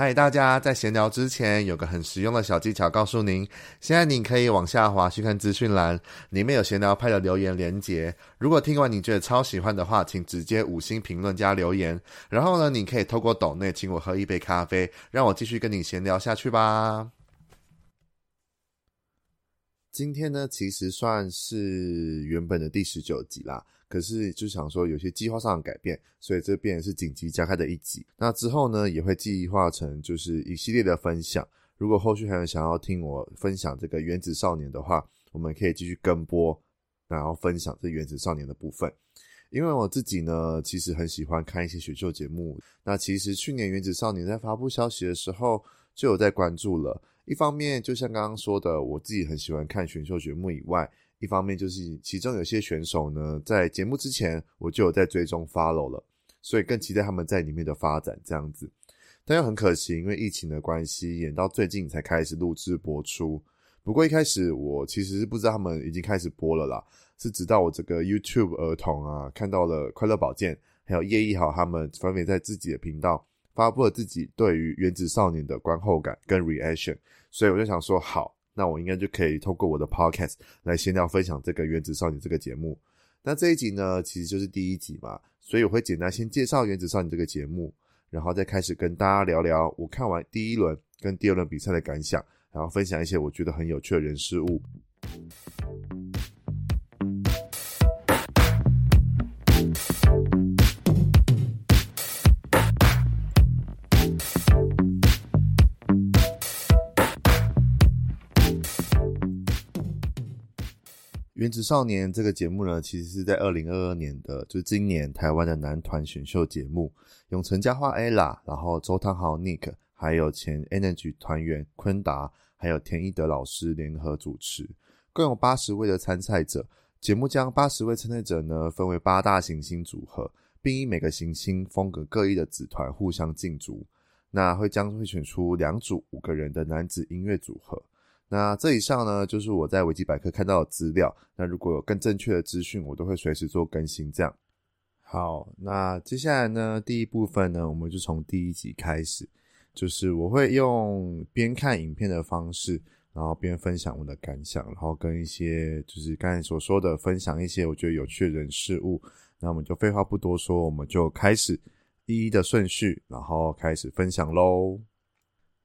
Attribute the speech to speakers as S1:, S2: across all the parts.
S1: 嗨，大家在闲聊之前有个很实用的小技巧，告诉您：现在你可以往下滑去看资讯栏，里面有闲聊派的留言连结。如果听完你觉得超喜欢的话，请直接五星评论加留言。然后呢，你可以透过抖内请我喝一杯咖啡，让我继续跟你闲聊下去吧。今天呢，其实算是原本的第十九集啦。可是就想说有些计划上的改变，所以这边是紧急加开的一集。那之后呢，也会计划成就是一系列的分享。如果后续还有想要听我分享这个原子少年的话，我们可以继续跟播，然后分享这原子少年的部分。因为我自己呢，其实很喜欢看一些选秀节目。那其实去年原子少年在发布消息的时候，就有在关注了。一方面，就像刚刚说的，我自己很喜欢看选秀节目以外。一方面就是其中有些选手呢，在节目之前我就有在追踪 follow 了，所以更期待他们在里面的发展这样子。但又很可惜，因为疫情的关系，演到最近才开始录制播出。不过一开始我其实是不知道他们已经开始播了啦，是直到我这个 YouTube 儿童啊看到了快乐宝剑还有叶一豪他们分别在自己的频道发布了自己对于原子少年的观后感跟 reaction，所以我就想说好。那我应该就可以透过我的 podcast 来先聊分享这个《原子少年》这个节目。那这一集呢，其实就是第一集嘛，所以我会简单先介绍《原子少年》这个节目，然后再开始跟大家聊聊我看完第一轮跟第二轮比赛的感想，然后分享一些我觉得很有趣的人事物。原子少年这个节目呢，其实是在二零二二年的，就是今年台湾的男团选秀节目，永成佳话 Ella，然后周汤豪 Nick，还有前 Energy 团员坤达，还有田一德老师联合主持，共有八十位的参赛者。节目将八十位参赛者呢分为八大行星组合，并以每个行星风格各异的子团互相竞逐。那会将会选出两组五个人的男子音乐组合。那这以上呢，就是我在维基百科看到的资料。那如果有更正确的资讯，我都会随时做更新。这样，好，那接下来呢，第一部分呢，我们就从第一集开始，就是我会用边看影片的方式，然后边分享我的感想，然后跟一些就是刚才所说的分享一些我觉得有趣的人事物。那我们就废话不多说，我们就开始一一的顺序，然后开始分享喽。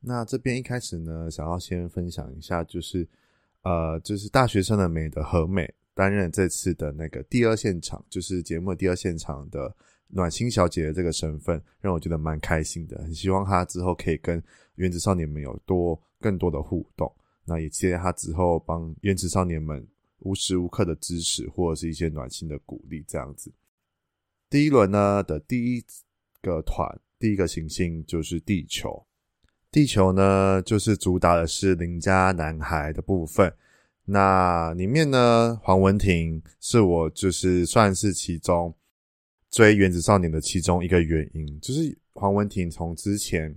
S1: 那这边一开始呢，想要先分享一下，就是，呃，就是大学生的美的和美担任这次的那个第二现场，就是节目的第二现场的暖心小姐的这个身份，让我觉得蛮开心的。很希望她之后可以跟原子少年们有多更多的互动。那也期待她之后帮原子少年们无时无刻的支持，或者是一些暖心的鼓励这样子。第一轮呢的第一个团，第一个行星就是地球。地球呢，就是主打的是邻家男孩的部分。那里面呢，黄文婷是我就是算是其中追原子少年的其中一个原因。就是黄文婷从之前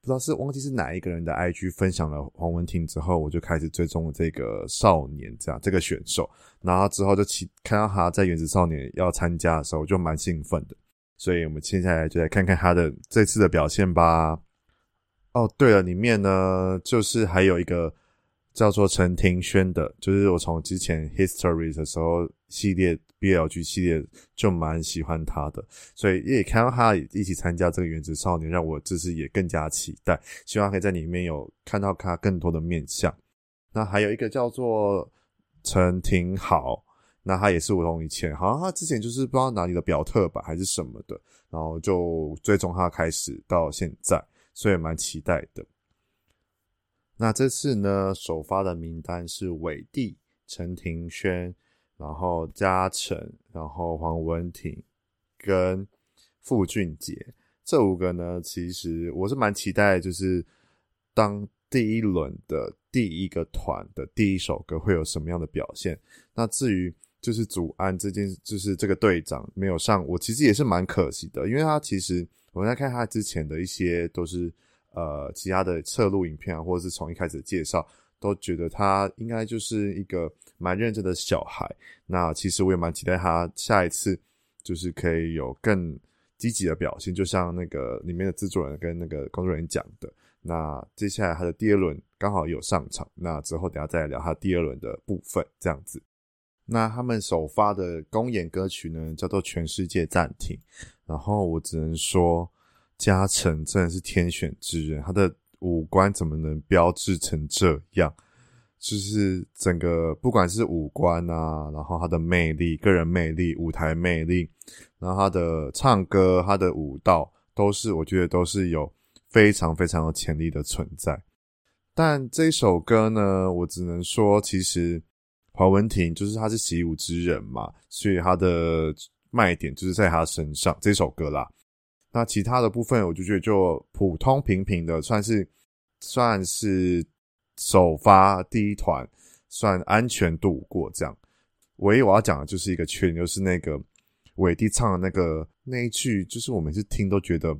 S1: 不知道是忘记是哪一个人的 IG 分享了黄文婷之后，我就开始追踪这个少年这样这个选手。然后之后就其看到他在原子少年要参加的时候，我就蛮兴奋的。所以我们接下来就来看看他的这次的表现吧。哦，对了，里面呢，就是还有一个叫做陈庭轩的，就是我从之前 History 的时候系列 BLG 系列就蛮喜欢他的，所以也看到他一起参加这个原子少年，让我就是也更加期待，希望可以在里面有看到他更多的面相。那还有一个叫做陈庭豪，那他也是我从以前，好像他之前就是不知道哪里的表特吧，还是什么的，然后就追踪他开始到现在。所以蛮期待的。那这次呢，首发的名单是伟帝、陈庭轩，然后嘉诚，然后黄文婷跟傅俊杰这五个呢，其实我是蛮期待，就是当第一轮的第一个团的第一首歌会有什么样的表现。那至于就是祖安这件，就是这个队长没有上，我其实也是蛮可惜的，因为他其实。我们在看他之前的一些都是呃其他的侧录影片啊，或者是从一开始介绍，都觉得他应该就是一个蛮认真的小孩。那其实我也蛮期待他下一次就是可以有更积极的表现，就像那个里面的制作人跟那个工作人员讲的。那接下来他的第二轮刚好有上场，那之后等下再聊他第二轮的部分，这样子。那他们首发的公演歌曲呢，叫做《全世界暂停》。然后我只能说，嘉诚真的是天选之人，他的五官怎么能标致成这样？就是整个不管是五官啊，然后他的魅力、个人魅力、舞台魅力，然后他的唱歌、他的舞蹈，都是我觉得都是有非常非常有潜力的存在。但这首歌呢，我只能说，其实黄文婷就是他是习武之人嘛，所以他的卖点就是在他身上这首歌啦。那其他的部分，我就觉得就普通平平的，算是算是。首发第一团算安全度过这样，唯一我要讲的就是一个缺点，就是那个伟弟唱的那个那一句，就是我每次听都觉得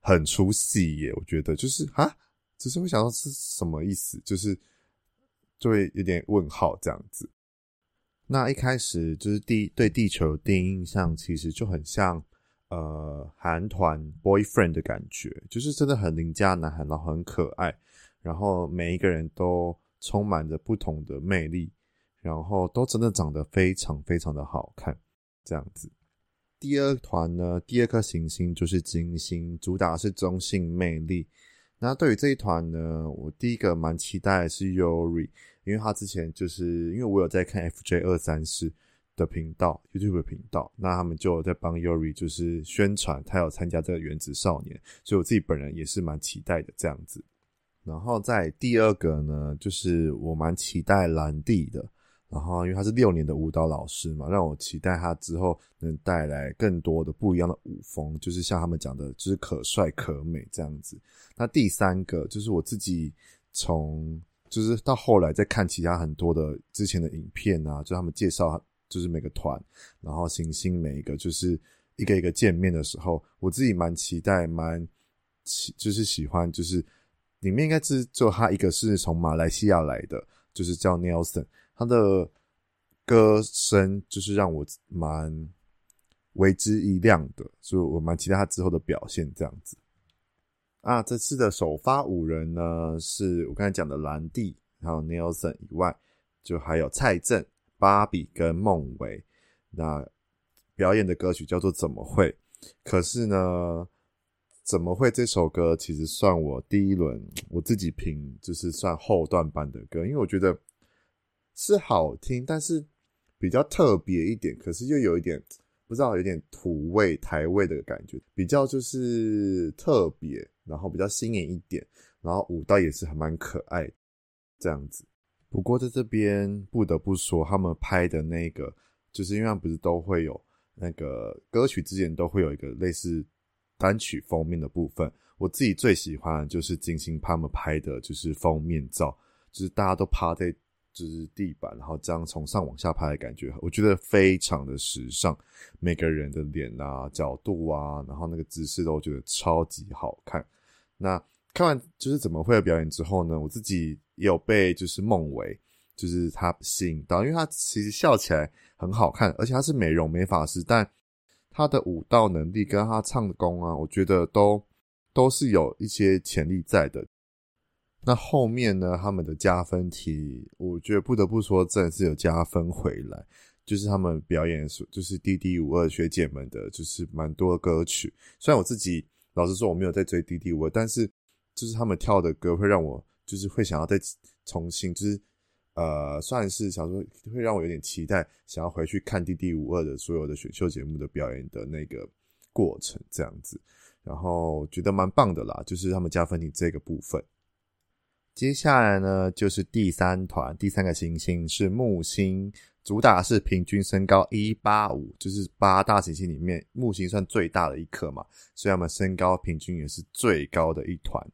S1: 很出戏耶。我觉得就是啊，只是会想到是什么意思，就是就会有点问号这样子。那一开始就是第对地球第一印象，其实就很像呃韩团 Boyfriend 的感觉，就是真的很邻家男孩，然后很可爱。然后每一个人都充满着不同的魅力，然后都真的长得非常非常的好看，这样子。第二团呢，第二颗行星就是金星，主打是中性魅力。那对于这一团呢，我第一个蛮期待的是 Yuri，因为他之前就是因为我有在看 FJ 二三四的频道，YouTube 频道，那他们就有在帮 Yuri 就是宣传他有参加这个原子少年，所以我自己本人也是蛮期待的这样子。然后在第二个呢，就是我蛮期待兰蒂的。然后因为他是六年的舞蹈老师嘛，让我期待他之后能带来更多的不一样的舞风，就是像他们讲的，就是可帅可美这样子。那第三个就是我自己从就是到后来再看其他很多的之前的影片啊，就他们介绍就是每个团，然后行星每一个就是一个一个见面的时候，我自己蛮期待，蛮喜就是喜欢就是。里面应该是就他一个是从马来西亚来的，就是叫 Nelson，他的歌声就是让我蛮为之一亮的，所以我蛮期待他之后的表现这样子。啊，这次的首发五人呢，是我刚才讲的兰蒂，还有 Nelson 以外，就还有蔡正、芭比跟孟维。那表演的歌曲叫做《怎么会》，可是呢。怎么会？这首歌其实算我第一轮我自己评，就是算后段版的歌，因为我觉得是好听，但是比较特别一点，可是又有一点不知道，有点土味台味的感觉，比较就是特别，然后比较新颖一点，然后舞蹈也是还蛮可爱这样子。不过在这边不得不说，他们拍的那个，就是因为他们不是都会有那个歌曲之前都会有一个类似。单曲封面的部分，我自己最喜欢的就是金星他们拍的，就是封面照，就是大家都趴在就是地板，然后这样从上往下拍的感觉，我觉得非常的时尚。每个人的脸啊、角度啊，然后那个姿势都觉得超级好看。那看完就是怎么会的表演之后呢，我自己有被就是孟维，就是他吸引到，因为他其实笑起来很好看，而且他是美容美发师，但。他的舞蹈能力跟他唱功啊，我觉得都都是有一些潜力在的。那后面呢，他们的加分题，我觉得不得不说，真的是有加分回来。就是他们表演，就是 DD52 学姐们的，就是蛮多歌曲。虽然我自己老实说我没有在追 DD52，但是就是他们跳的歌会让我就是会想要再重新就是。呃，算是想说会让我有点期待，想要回去看 DD52 的所有的选秀节目的表演的那个过程这样子，然后觉得蛮棒的啦，就是他们加分题这个部分。接下来呢，就是第三团，第三个行星是木星，主打是平均身高一八五，就是八大行星里面木星算最大的一颗嘛，所以他们身高平均也是最高的一团。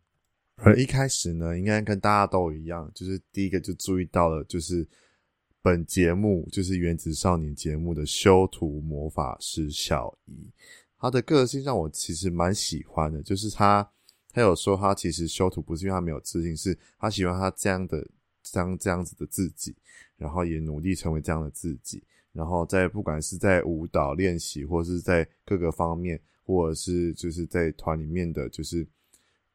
S1: 而一开始呢，应该跟大家都一样，就是第一个就注意到了，就是本节目就是《原子少年》节目的修图魔法师小姨，他的个性让我其实蛮喜欢的，就是他他有说他其实修图不是因为他没有自信，是他喜欢他这样的这样这样子的自己，然后也努力成为这样的自己，然后在不管是在舞蹈练习或是在各个方面。或者是就是在团里面的就是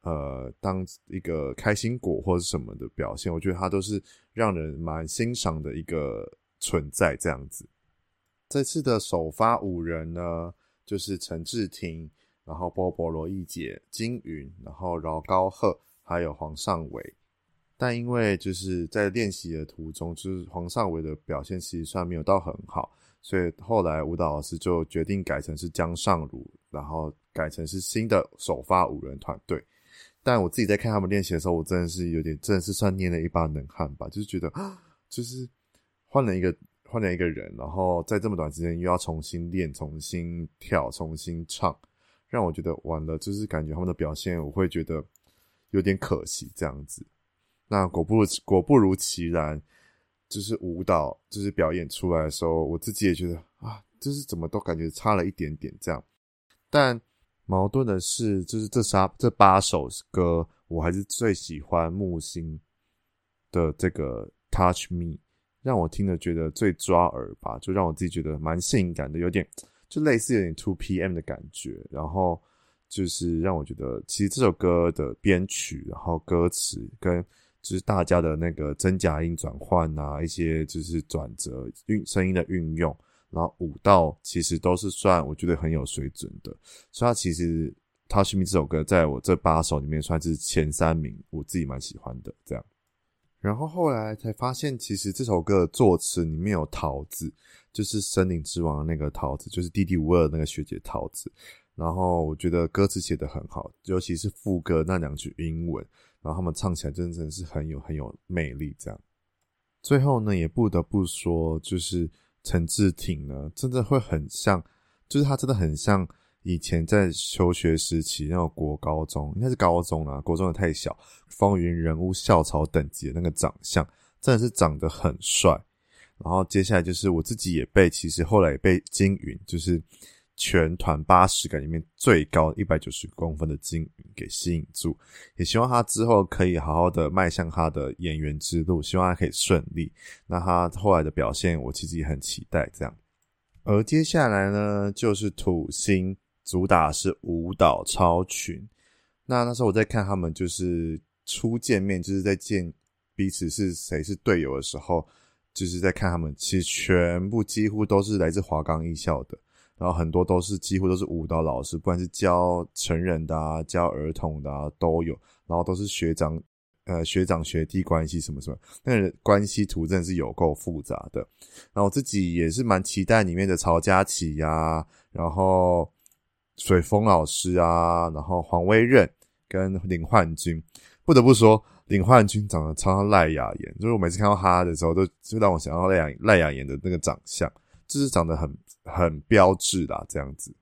S1: 呃当一个开心果或者什么的表现，我觉得他都是让人蛮欣赏的一个存在这样子。这次的首发五人呢，就是陈志廷，然后波波罗一姐、金云，然后饶高鹤，还有黄尚伟。但因为就是在练习的途中，就是黄尚伟的表现其实算没有到很好，所以后来舞蹈老师就决定改成是江尚儒，然后改成是新的首发五人团队。但我自己在看他们练习的时候，我真的是有点，真的是算捏了一把冷汗吧，就是觉得就是换了一个换了一个人，然后在这么短时间又要重新练、重新跳、重新唱，让我觉得完了，就是感觉他们的表现，我会觉得有点可惜这样子。那果不果不如其然，就是舞蹈就是表演出来的时候，我自己也觉得啊，就是怎么都感觉差了一点点这样。但矛盾的是，就是这仨这八首歌，我还是最喜欢木星的这个 Touch Me，让我听了觉得最抓耳吧，就让我自己觉得蛮性感的，有点就类似有点 Two P M 的感觉，然后就是让我觉得，其实这首歌的编曲，然后歌词跟。就是大家的那个真假音转换啊，一些就是转折、运声音的运用，然后舞蹈其实都是算我觉得很有水准的。所以它其实《Touch Me》这首歌在我这八首里面算是前三名，我自己蛮喜欢的。这样，然后后来才发现，其实这首歌的作词里面有桃子，就是《森林之王》那个桃子，就是《弟弟五二》那个学姐桃子。然后我觉得歌词写得很好，尤其是副歌那两句英文。然后他们唱起来真的是很有很有魅力，这样。最后呢，也不得不说，就是陈志挺呢，真的会很像，就是他真的很像以前在求学时期那种国高中，应该是高中啦，国中的太小，风云人物校草等级的那个长相，真的是长得很帅。然后接下来就是我自己也被，其实后来也被金云，就是。全团八十个里面最高一百九十公分的金云给吸引住，也希望他之后可以好好的迈向他的演员之路，希望他可以顺利。那他后来的表现，我其实也很期待。这样，而接下来呢，就是土星，主打是舞蹈超群。那那时候我在看他们，就是初见面，就是在见彼此是谁是队友的时候，就是在看他们，其实全部几乎都是来自华冈艺校的。然后很多都是几乎都是舞蹈老师，不管是教成人的啊，教儿童的啊都有。然后都是学长，呃，学长学弟关系什么什么，那个关系图真的是有够复杂的。然后我自己也是蛮期待里面的曹佳琪呀，然后水风老师啊，然后黄威任跟林焕君。不得不说，林焕君长得超像赖雅妍，就是我每次看到他的时候，都就让我想到赖雅赖雅妍的那个长相，就是长得很。很标致啦，这样子。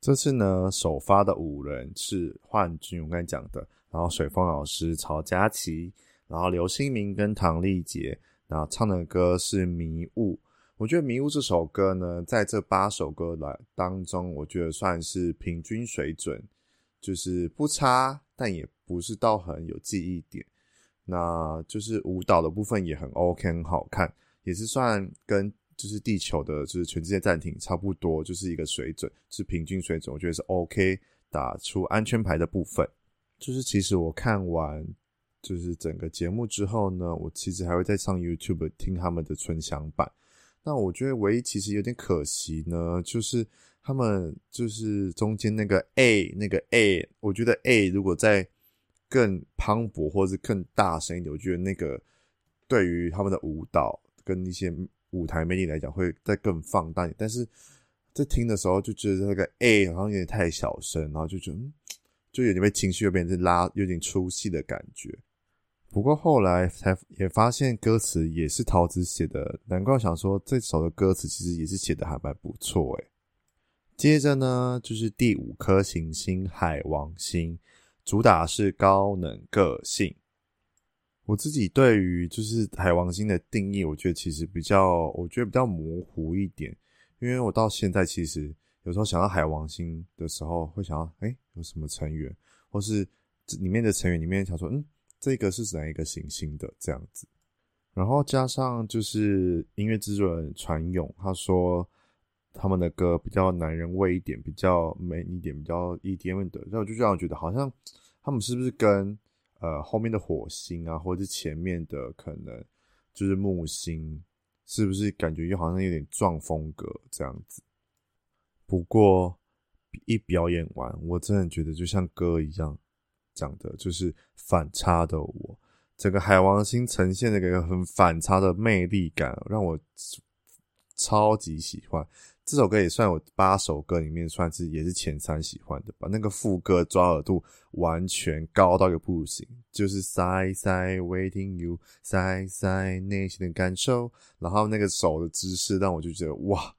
S1: 这次呢，首发的五人是焕君，我刚才讲的，然后水风老师曹佳琪，然后刘新明跟唐丽杰，然后唱的歌是《迷雾》。我觉得《迷雾》这首歌呢，在这八首歌来当中，我觉得算是平均水准，就是不差，但也不是到很有记忆点。那就是舞蹈的部分也很 OK，很好看，也是算跟。就是地球的，就是全世界暂停差不多，就是一个水准，是平均水准，我觉得是 OK，打出安全牌的部分。就是其实我看完就是整个节目之后呢，我其实还会再上 YouTube 听他们的纯享版。那我觉得唯一其实有点可惜呢，就是他们就是中间那个 A 那个 A，我觉得 A 如果再更磅礴或者是更大声一点，我觉得那个对于他们的舞蹈跟一些。舞台魅力来讲会再更放大一点，但是在听的时候就觉得那个 A 好像有点太小声，然后就觉得就有点被情绪又变成拉，有点出戏的感觉。不过后来才也发现歌词也是桃子写的，难怪想说这首的歌词其实也是写的还蛮不错诶。接着呢就是第五颗行星海王星，主打是高能个性。我自己对于就是海王星的定义，我觉得其实比较，我觉得比较模糊一点，因为我到现在其实有时候想到海王星的时候，会想到，诶、欸，有什么成员，或是里面的成员里面想说，嗯，这个是哪一个行星的这样子，然后加上就是音乐制作人传勇，他说他们的歌比较男人味一点，比较美一点，比较 EDM 的，那我就这样觉得，好像他们是不是跟呃后面的火星啊，或者是前面的可能就是木星，是不是感觉又好像有点撞风格这样子？不过一表演完，我真的觉得就像歌一样讲的，就是反差的我，整个海王星呈现的一个很反差的魅力感，让我超级喜欢。这首歌也算我八首歌里面算是也是前三喜欢的吧。那个副歌抓耳度完全高到一个不行，就是 Side Side Waiting You Side Side 内心的感受，然后那个手的姿势让我就觉得哇，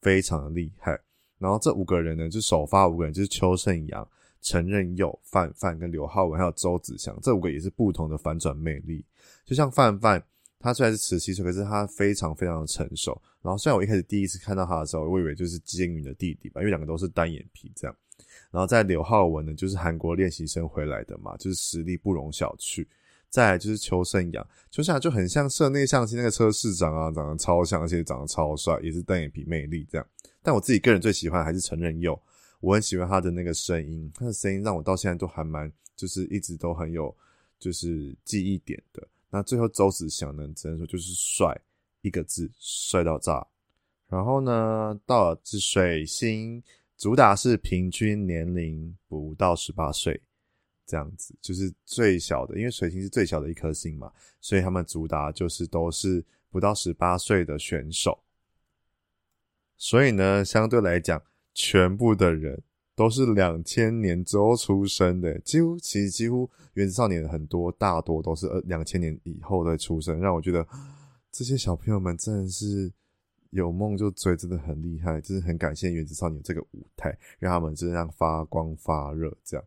S1: 非常的厉害。然后这五个人呢，就首发五个人就是邱胜阳、陈任佑、范范跟刘浩文还有周子祥，这五个也是不同的反转魅力。就像范范。他虽然是十七岁，可是他非常非常的成熟。然后虽然我一开始第一次看到他的时候，我以为就是金云的弟弟吧，因为两个都是单眼皮这样。然后在刘浩文呢，就是韩国练习生回来的嘛，就是实力不容小觑。再来就是邱胜阳，邱胜阳就很像社内相亲那个车市长啊，长得超像，而且长得超帅，也是单眼皮魅力这样。但我自己个人最喜欢还是陈任佑，我很喜欢他的那个声音，他的声音让我到现在都还蛮，就是一直都很有就是记忆点的。那最后周子祥呢，只能说就是帅，一个字，帅到炸。然后呢，到了是水星，主打是平均年龄不到十八岁，这样子就是最小的，因为水星是最小的一颗星嘛，所以他们主打就是都是不到十八岁的选手。所以呢，相对来讲，全部的人。都是两千年之后出生的，几乎其实几乎原子少年很多大多都是呃两千年以后的出生，让我觉得这些小朋友们真的是有梦就追，真的很厉害，真是很感谢原子少年这个舞台，让他们这样发光发热这样。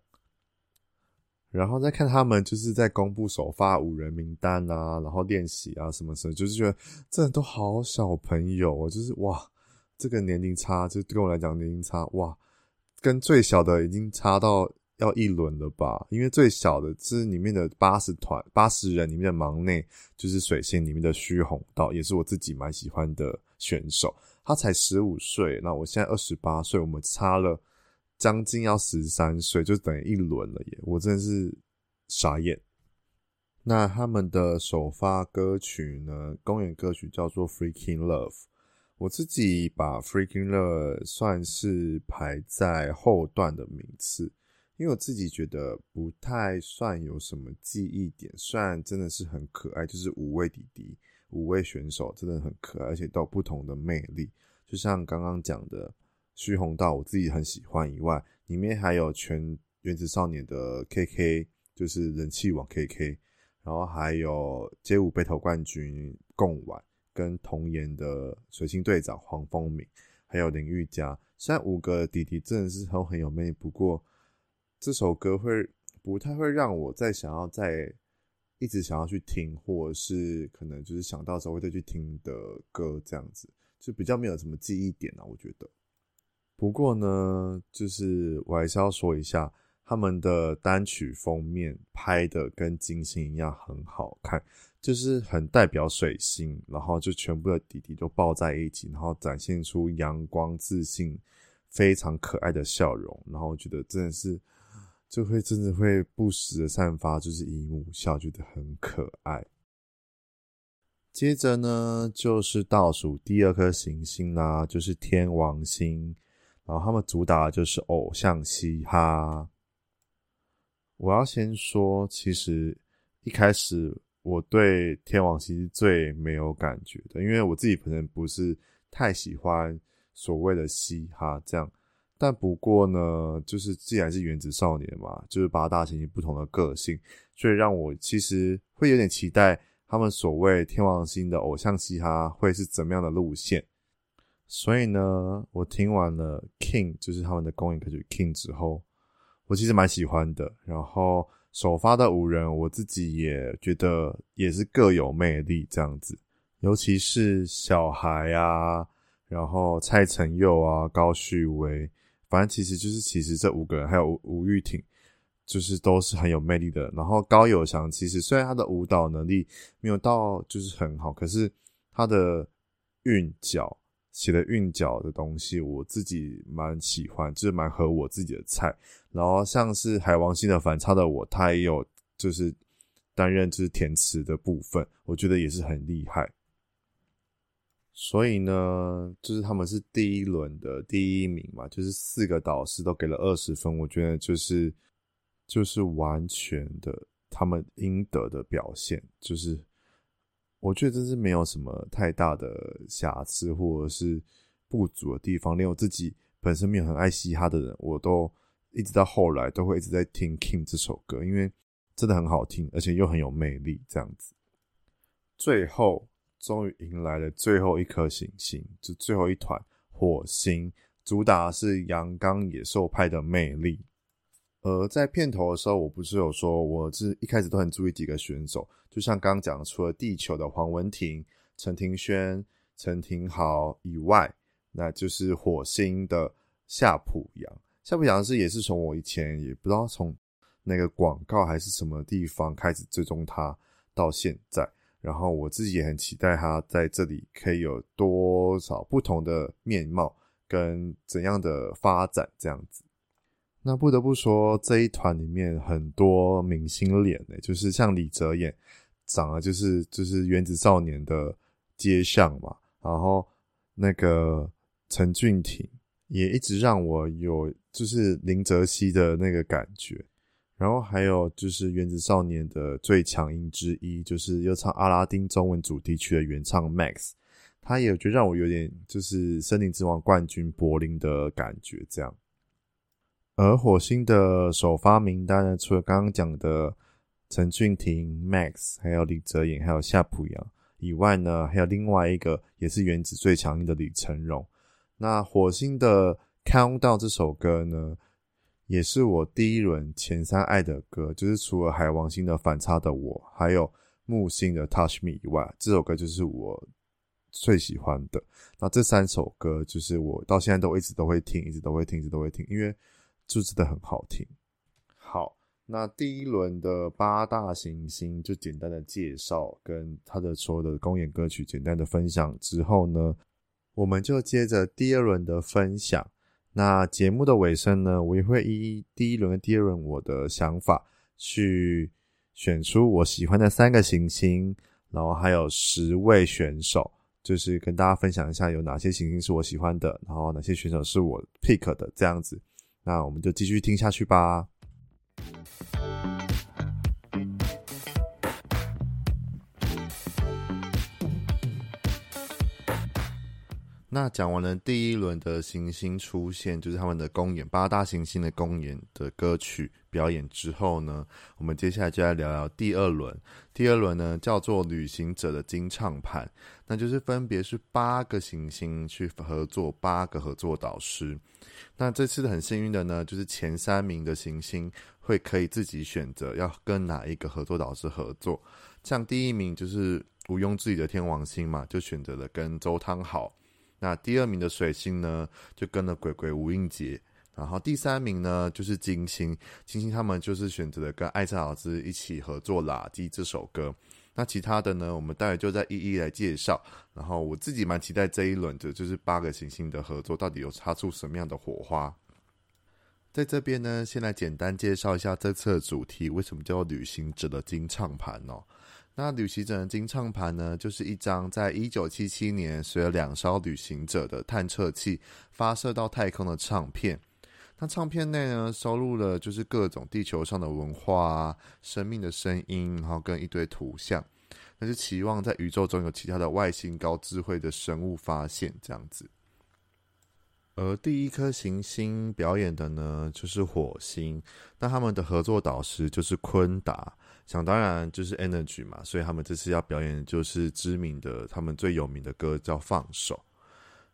S1: 然后再看他们就是在公布首发五人名单啊，然后练习啊什么什么，就是觉得真的都好小朋友，就是哇，这个年龄差就对我来讲年龄差哇。跟最小的已经差到要一轮了吧？因为最小的是里面的八十团八十人里面的忙内，就是水星里面的虚红道，也是我自己蛮喜欢的选手。他才十五岁，那我现在二十八岁，我们差了将近要十三岁，就等于一轮了耶！我真的是傻眼。那他们的首发歌曲呢？公演歌曲叫做《Freaking Love》。我自己把《Freaking Love》算是排在后段的名次，因为我自己觉得不太算有什么记忆点。虽然真的是很可爱，就是五位弟弟、五位选手真的很可爱，而且都有不同的魅力。就像刚刚讲的徐宏道，我自己很喜欢以外，里面还有全原子少年的 KK，就是人气王 KK，然后还有街舞北投冠军贡丸。跟童颜的水星队长黄风鸣，还有林玉佳，虽然五个弟弟真的是都很有魅力，不过这首歌会不太会让我再想要再一直想要去听，或者是可能就是想到时候会再去听的歌这样子，就比较没有什么记忆点啊，我觉得。不过呢，就是我还是要说一下。他们的单曲封面拍的跟金星一样很好看，就是很代表水星，然后就全部的弟弟都抱在一起，然后展现出阳光、自信、非常可爱的笑容，然后我觉得真的是就会真的会不时的散发就是姨母笑，觉得很可爱。接着呢，就是倒数第二颗行星啦，就是天王星，然后他们主打的就是偶像嘻哈。我要先说，其实一开始我对天王星是最没有感觉的，因为我自己本身不是太喜欢所谓的嘻哈这样。但不过呢，就是既然是原子少年嘛，就是八大行星不同的个性，所以让我其实会有点期待他们所谓天王星的偶像嘻哈会是怎么样的路线。所以呢，我听完了 King，就是他们的公演歌曲 King 之后。我其实蛮喜欢的，然后首发的五人，我自己也觉得也是各有魅力这样子，尤其是小孩啊，然后蔡成佑啊、高旭威，反正其实就是其实这五个人还有吴吴玉婷，就是都是很有魅力的。然后高友翔其实虽然他的舞蹈能力没有到就是很好，可是他的韵脚写的韵脚的东西，我自己蛮喜欢，就是蛮合我自己的菜。然后像是海王星的反差的我，他也有就是担任就是填词的部分，我觉得也是很厉害。所以呢，就是他们是第一轮的第一名嘛，就是四个导师都给了二十分，我觉得就是就是完全的他们应得的表现，就是我觉得这是没有什么太大的瑕疵或者是不足的地方。连我自己本身没有很爱嘻哈的人，我都一直到后来都会一直在听 King 这首歌，因为真的很好听，而且又很有魅力，这样子。最后。终于迎来了最后一颗行星，就最后一团火星，主打是阳刚野兽派的魅力。而在片头的时候，我不是有说，我是一开始都很注意几个选手，就像刚刚讲，除了地球的黄文婷、陈庭轩、陈庭豪以外，那就是火星的夏普阳。夏普阳是也是从我以前也不知道从那个广告还是什么地方开始追踪他，到现在。然后我自己也很期待他在这里可以有多少不同的面貌跟怎样的发展这样子。那不得不说这一团里面很多明星脸呢，就是像李哲言，长得就是就是原子少年的街巷嘛。然后那个陈俊廷也一直让我有就是林哲熙的那个感觉。然后还有就是《原子少年》的最强音之一，就是又唱阿拉丁中文主题曲的原唱 Max，他也觉让我有点就是《森林之王》冠军柏林的感觉这样。而火星的首发名单呢，除了刚刚讲的陈俊廷、Max，还有李泽言，还有夏普阳以外呢，还有另外一个也是原子最强音的李承荣。那火星的《Countdown》这首歌呢，也是我第一轮前三爱的歌，就是除了海王星的反差的我，还有木星的 Touch Me 以外，这首歌就是我最喜欢的。那这三首歌就是我到现在都一直都会听，一直都会听，一直都会听，因为就真的很好听。好，那第一轮的八大行星就简单的介绍，跟他的所有的公演歌曲简单的分享之后呢，我们就接着第二轮的分享。那节目的尾声呢，我也会依第一轮跟第二轮我的想法去选出我喜欢的三个行星，然后还有十位选手，就是跟大家分享一下有哪些行星是我喜欢的，然后哪些选手是我 pick 的这样子。那我们就继续听下去吧。那讲完了第一轮的行星出现，就是他们的公演八大行星的公演的歌曲表演之后呢，我们接下来就来聊聊第二轮。第二轮呢叫做旅行者的金唱盘，那就是分别是八个行星去合作，八个合作导师。那这次很幸运的呢，就是前三名的行星会可以自己选择要跟哪一个合作导师合作。像第一名就是毋庸置疑的天王星嘛，就选择了跟周汤豪。那第二名的水星呢，就跟了鬼鬼吴映洁，然后第三名呢就是金星，金星他们就是选择了跟艾萨老师一起合作《垃圾》这首歌。那其他的呢，我们待会就再一一来介绍。然后我自己蛮期待这一轮的，就是八个行星的合作，到底有擦出什么样的火花？在这边呢，先来简单介绍一下这次的主题，为什么叫旅行者的金唱盘哦。那旅行者的金唱盘呢，就是一张在一九七七年随着两艘旅行者的探测器发射到太空的唱片。那唱片内呢，收录了就是各种地球上的文化啊、生命的声音，然后跟一堆图像。那就期望在宇宙中有其他的外星高智慧的生物发现这样子。而第一颗行星表演的呢，就是火星。那他们的合作导师就是昆达。想当然就是 Energy 嘛，所以他们这次要表演的就是知名的，他们最有名的歌叫《放手》。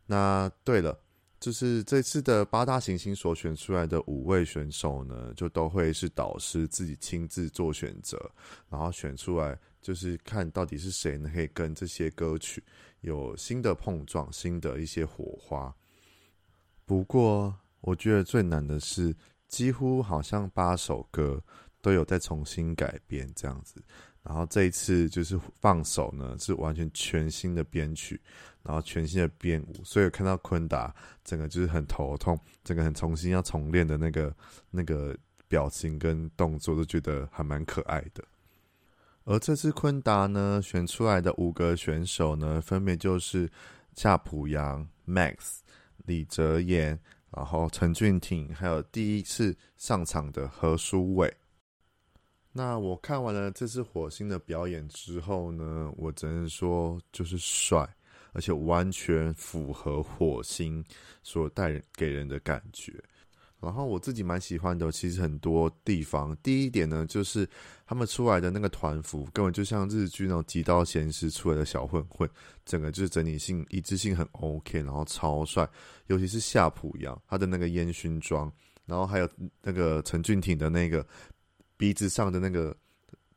S1: 那对了，就是这次的八大行星所选出来的五位选手呢，就都会是导师自己亲自做选择，然后选出来，就是看到底是谁呢，可以跟这些歌曲有新的碰撞，新的一些火花。不过，我觉得最难的是，几乎好像八首歌。都有在重新改编这样子，然后这一次就是放手呢，是完全全新的编曲，然后全新的编舞，所以看到坤达整个就是很头痛，整个很重新要重练的那个那个表情跟动作，都觉得还蛮可爱的。而这次坤达呢选出来的五个选手呢，分别就是夏普阳、Max、李哲言，然后陈俊廷，还有第一次上场的何书伟。那我看完了这次火星的表演之后呢，我只能说就是帅，而且完全符合火星所带给人的感觉。然后我自己蛮喜欢的，其实很多地方，第一点呢，就是他们出来的那个团服根本就像日剧那种极道鲜师出来的小混混，整个就是整体性一致性很 OK，然后超帅，尤其是夏普一样他的那个烟熏妆，然后还有那个陈俊廷的那个。鼻子上的那个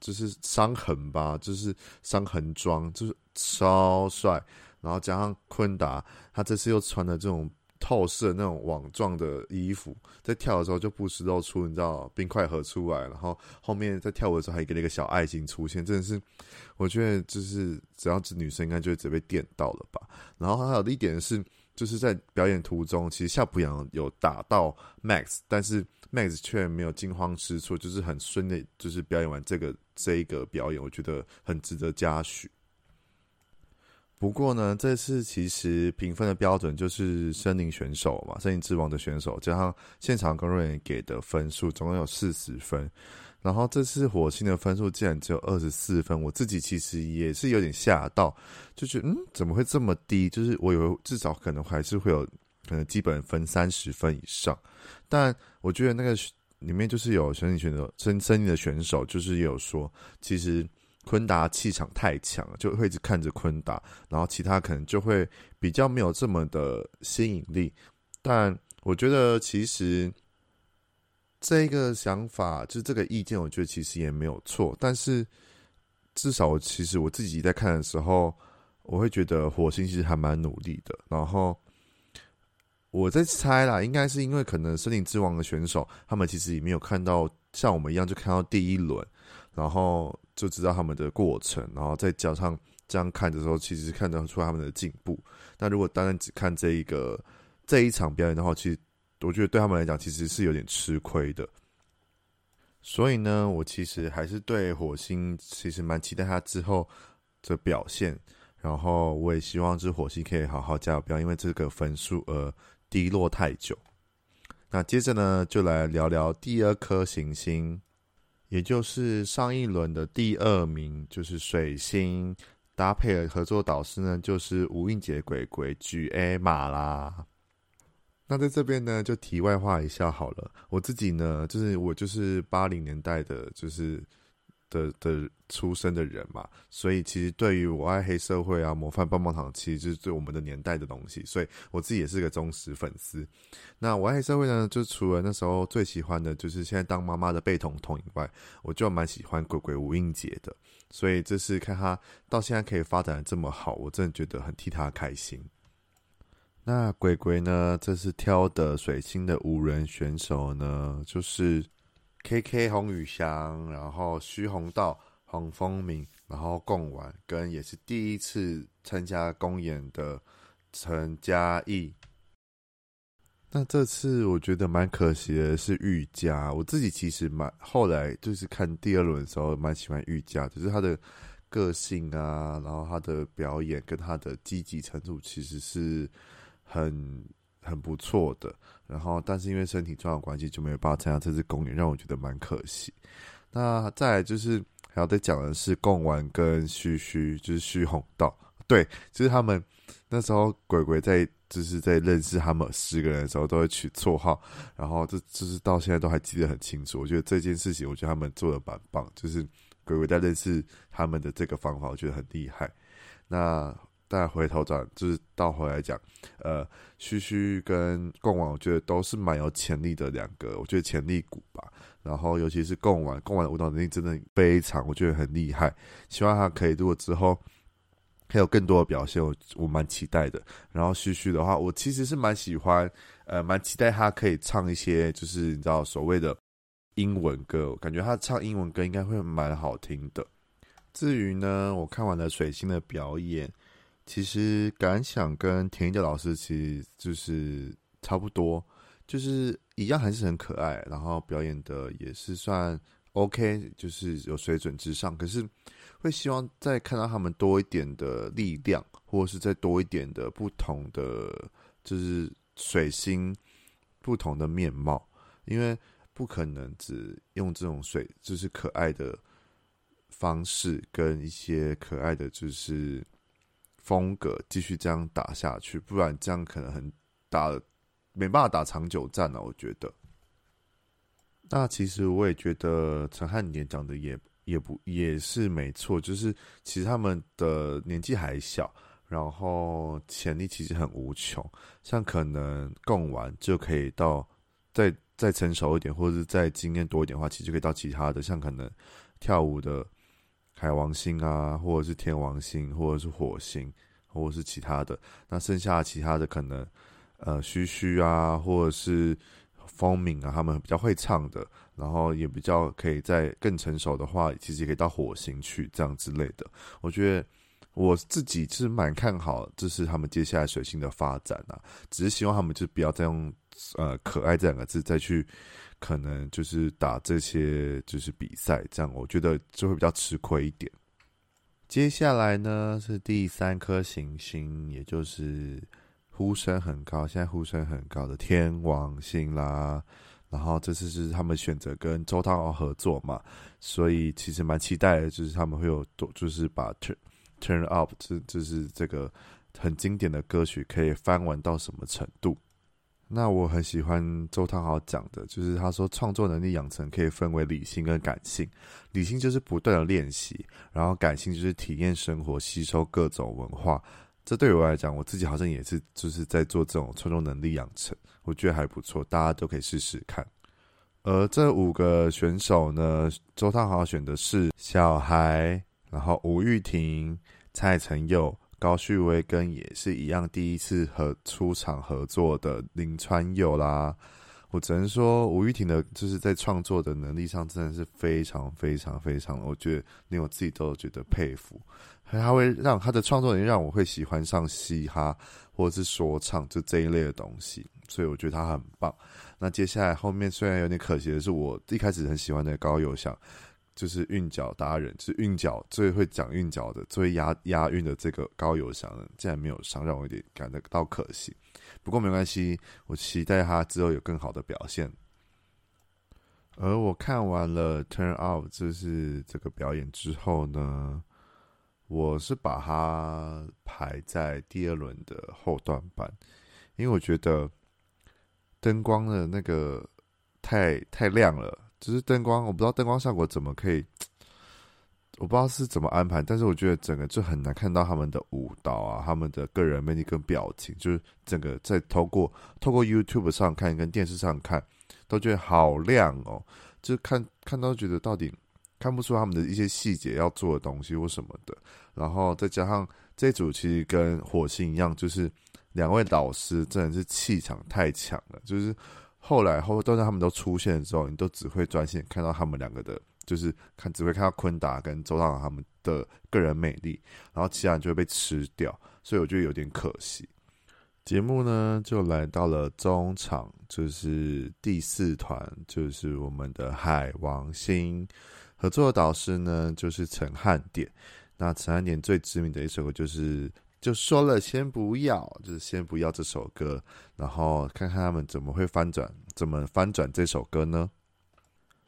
S1: 就是伤痕吧，就是伤痕妆，就是超帅。然后加上坤达，他这次又穿了这种透视那种网状的衣服，在跳的时候就不时露出你知道冰块盒出来，然后后面在跳舞的时候还给了一个小爱心出现，真的是我觉得就是只要是女生应该就会直接被电到了吧。然后还有一点是。就是在表演途中，其实夏普阳有打到 Max，但是 Max 却没有惊慌失措，就是很顺利，就是表演完这个这一个表演，我觉得很值得嘉许。不过呢，这次其实评分的标准就是森林选手嘛，森林之王的选手加上现场工作人员给的分数，总共有四十分。然后这次火星的分数竟然只有二十四分，我自己其实也是有点吓到，就觉得嗯，怎么会这么低？就是我以为至少可能还是会有可能基本分三十分以上，但我觉得那个里面就是有森林选手、森森林的选手，就是也有说，其实坤达气场太强了，就会一直看着坤达，然后其他可能就会比较没有这么的吸引力。但我觉得其实。这个想法，就是这个意见，我觉得其实也没有错。但是至少我，其实我自己在看的时候，我会觉得火星其实还蛮努力的。然后我在猜啦，应该是因为可能森林之王的选手，他们其实也没有看到像我们一样，就看到第一轮，然后就知道他们的过程，然后再加上这样看的时候，其实看得出他们的进步。那如果单单只看这一个这一场表演的话，其实。我觉得对他们来讲，其实是有点吃亏的。所以呢，我其实还是对火星其实蛮期待他之后的表现。然后我也希望这火星可以好好加油，不要因为这个分数而低落太久。那接着呢，就来聊聊第二颗行星，也就是上一轮的第二名，就是水星。搭配的合作导师呢，就是吴映洁鬼鬼 GA 马啦。那在这边呢，就题外话一下好了。我自己呢，就是我就是八零年代的，就是的的出生的人嘛，所以其实对于我爱黑社会啊、模范棒棒糖，其实就是对我们的年代的东西，所以我自己也是个忠实粉丝。那我爱黑社会呢，就除了那时候最喜欢的就是现在当妈妈的贝彤彤以外，我就蛮喜欢鬼鬼吴映洁的。所以这是看他到现在可以发展的这么好，我真的觉得很替他开心。那鬼鬼呢？这次挑的水星的五人选手呢，就是 K K 洪宇翔，然后徐宏道、黄风明，然后贡丸，跟也是第一次参加公演的陈嘉义。那这次我觉得蛮可惜的是玉佳，我自己其实蛮后来就是看第二轮的时候蛮喜欢玉佳，只是他的个性啊，然后他的表演跟他的积极程度其实是。很很不错的，然后但是因为身体状况关系就没有办法参加这次公演，让我觉得蛮可惜。那再来就是还要再讲的是贡丸跟须须，就是须弘道，对，就是他们那时候鬼鬼在就是在认识他们十个人的时候都会取绰号，然后这就是到现在都还记得很清楚。我觉得这件事情，我觉得他们做的蛮棒，就是鬼鬼在认识他们的这个方法，我觉得很厉害。那。再回头转，就是倒回来讲，呃，须须跟贡丸，我觉得都是蛮有潜力的两个，我觉得潜力股吧。然后尤其是贡丸，贡丸舞蹈能力真的非常，我觉得很厉害。希望他可以，如果之后还有更多的表现，我我蛮期待的。然后须须的话，我其实是蛮喜欢，呃，蛮期待他可以唱一些，就是你知道所谓的英文歌，我感觉他唱英文歌应该会蛮好听的。至于呢，我看完了水星的表演，其实感想跟田一的老师其实就是差不多，就是一样还是很可爱，然后表演的也是算 OK，就是有水准之上。可是会希望再看到他们多一点的力量，或者是再多一点的不同的，就是水星不同的面貌，因为不可能只用这种水，就是可爱的。方式跟一些可爱的就是风格继续这样打下去，不然这样可能很打没办法打长久战了。我觉得。那其实我也觉得陈汉典讲的也也不也是没错，就是其实他们的年纪还小，然后潜力其实很无穷，像可能共玩就可以到再再成熟一点，或者是再经验多一点的话，其实就可以到其他的，像可能跳舞的。海王星啊，或者是天王星，或者是火星，或者是其他的。那剩下其他的可能，呃，嘘嘘啊，或者是风鸣啊，他们比较会唱的，然后也比较可以在更成熟的话，其实也可以到火星去这样之类的。我觉得我自己是蛮看好，这是他们接下来水星的发展啊。只是希望他们就不要再用呃“可爱”这两个字再去。可能就是打这些就是比赛，这样我觉得就会比较吃亏一点。接下来呢是第三颗行星，也就是呼声很高，现在呼声很高的天王星啦。然后这次是他们选择跟周汤豪合作嘛，所以其实蛮期待的，就是他们会有多，就是把 turn turn up，这就是这个很经典的歌曲可以翻玩到什么程度。那我很喜欢周汤豪讲的，就是他说创作能力养成可以分为理性跟感性，理性就是不断的练习，然后感性就是体验生活、吸收各种文化。这对我来讲，我自己好像也是就是在做这种创作能力养成，我觉得还不错，大家都可以试试看。而这五个选手呢，周汤豪选的是小孩，然后吴玉婷、蔡承佑。高旭威跟也是一样，第一次和出场合作的林川佑啦，我只能说吴玉婷的就是在创作的能力上真的是非常非常非常，我觉得连我自己都觉得佩服。他会让他的创作能力让我会喜欢上嘻哈或者是说唱就这一类的东西，所以我觉得他很棒。那接下来后面虽然有点可惜的是，我一开始很喜欢的高友翔。就是韵脚达人，就是韵脚最会讲韵脚的，最押押韵的这个高友翔，竟然没有上，让我有点感觉到可惜。不过没关系，我期待他之后有更好的表现。而我看完了 Turn Up 就是这个表演之后呢，我是把它排在第二轮的后段班，因为我觉得灯光的那个太太亮了。只是灯光，我不知道灯光效果怎么可以，我不知道是怎么安排，但是我觉得整个就很难看到他们的舞蹈啊，他们的个人魅力跟表情，就是整个在透过透过 YouTube 上看跟电视上看，都觉得好亮哦，就看看到觉得到底看不出他们的一些细节要做的东西或什么的，然后再加上这组其实跟火星一样，就是两位导师真的是气场太强了，就是。后来后段他们都出现的时候，你都只会专心看到他们两个的，就是看只会看到坤达跟周汤豪他们的个人魅力，然后其他人就会被吃掉，所以我觉得有点可惜。节目呢就来到了中场，就是第四团，就是我们的海王星合作的导师呢就是陈汉典，那陈汉典最知名的一首歌就是。就说了，先不要，就是先不要这首歌，然后看看他们怎么会翻转，怎么翻转这首歌呢？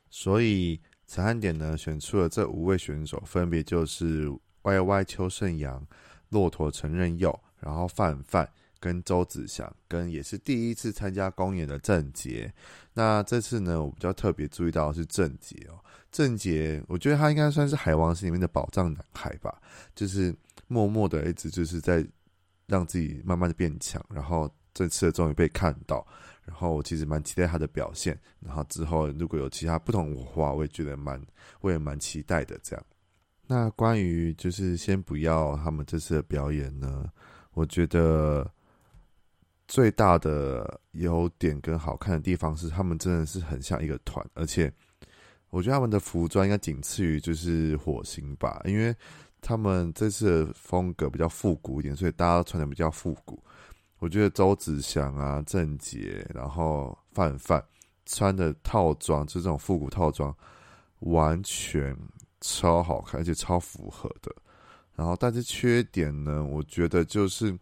S1: 所以陈汉典呢选出了这五位选手，分别就是 Y Y 邱胜阳、骆驼陈任佑，然后范范跟周子祥，跟也是第一次参加公演的郑杰。那这次呢，我比较特别注意到的是郑杰哦，郑杰，我觉得他应该算是海王星里面的宝藏男孩吧，就是。默默的一直就是在让自己慢慢的变强，然后这次终于被看到，然后我其实蛮期待他的表现，然后之后如果有其他不同的话，我也觉得蛮我也蛮期待的。这样，那关于就是先不要他们这次的表演呢，我觉得最大的优点跟好看的地方是他们真的是很像一个团，而且我觉得他们的服装应该仅次于就是火星吧，因为他们这次的风格比较复古一点，所以大家都穿的比较复古。我觉得周子祥啊、郑捷，然后范范穿的套装，就这种复古套装，完全超好看，而且超符合的。然后，但是缺点呢，我觉得就是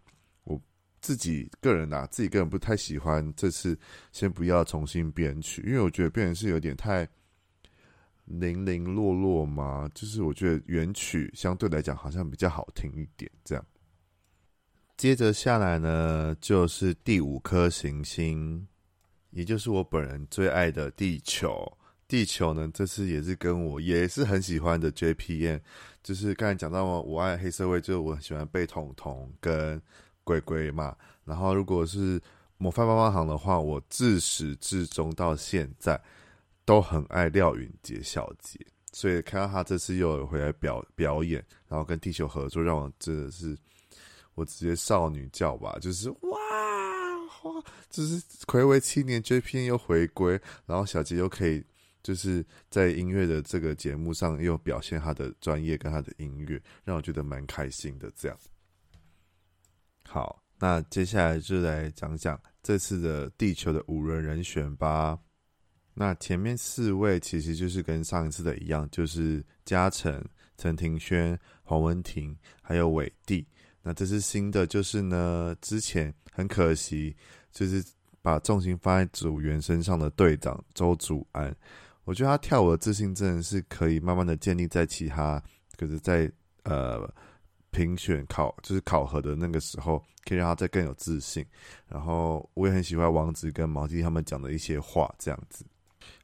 S1: 我自己个人啊，自己个人不太喜欢这次先不要重新编曲，因为我觉得编曲是有点太。零零落落嘛，就是我觉得原曲相对来讲好像比较好听一点。这样，接着下来呢，就是第五颗行星，也就是我本人最爱的地球。地球呢，这次也是跟我也是很喜欢的 JPM，就是刚才讲到我我爱黑社会，就是我很喜欢被彤彤跟鬼鬼嘛。然后如果是模范棒棒糖的话，我自始至终到现在。都很爱廖允杰小姐，所以看到她这次又有回来表表演，然后跟地球合作，让我真的是我直接少女叫吧，就是哇哇，就是暌违七年，JPM 又回归，然后小杰又可以就是在音乐的这个节目上又表现她的专业跟她的音乐，让我觉得蛮开心的。这样，好，那接下来就来讲讲这次的地球的五人人选吧。那前面四位其实就是跟上一次的一样，就是嘉诚、陈庭轩、黄文婷，还有伟弟。那这是新的就是呢，之前很可惜，就是把重心放在组员身上的队长周祖安。我觉得他跳舞的自信真的是可以慢慢的建立在其他，可是在呃评选考就是考核的那个时候，可以让他再更有自信。然后我也很喜欢王子跟毛弟他们讲的一些话，这样子。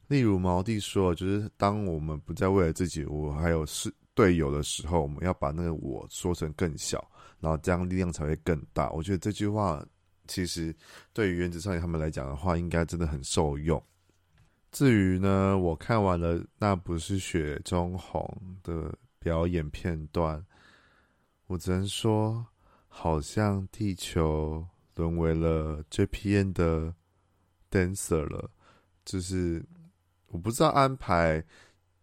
S1: 例如毛弟说，就是当我们不再为了自己，我还有是队友的时候，我们要把那个我说成更小，然后这样力量才会更大。我觉得这句话其实对于原子少年他们来讲的话，应该真的很受用。至于呢，我看完了那不是雪中红的表演片段，我只能说，好像地球沦为了 JPN 的 dancer 了，就是。我不知道安排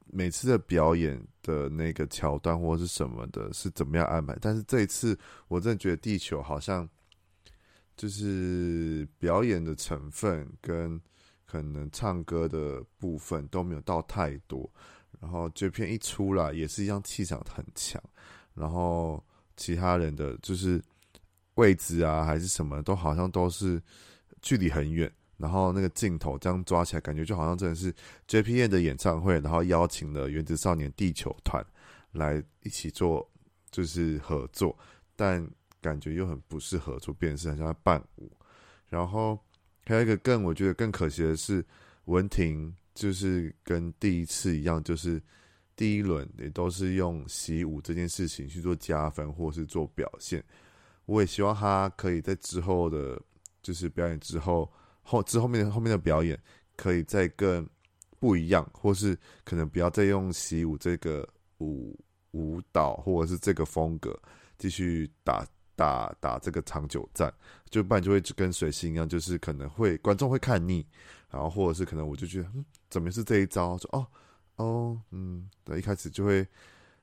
S1: 每次的表演的那个桥段或是什么的，是怎么样安排。但是这一次，我真的觉得地球好像就是表演的成分跟可能唱歌的部分都没有到太多。然后这片一出来也是一样，气场很强。然后其他人的就是位置啊，还是什么，都好像都是距离很远。然后那个镜头这样抓起来，感觉就好像真的是 J.P.N 的演唱会，然后邀请了原子少年地球团来一起做，就是合作，但感觉又很不适合做，变成是很像在伴舞。然后还有一个更我觉得更可惜的是，文婷就是跟第一次一样，就是第一轮也都是用习武这件事情去做加分或是做表现。我也希望他可以在之后的，就是表演之后。后之后面后面的表演可以再更不一样，或是可能不要再用习武这个舞舞蹈或者是这个风格继续打打打这个长久战，就不然就会跟水星一样，就是可能会观众会看腻，然后或者是可能我就觉得嗯，怎么是这一招？说哦哦嗯，对，一开始就会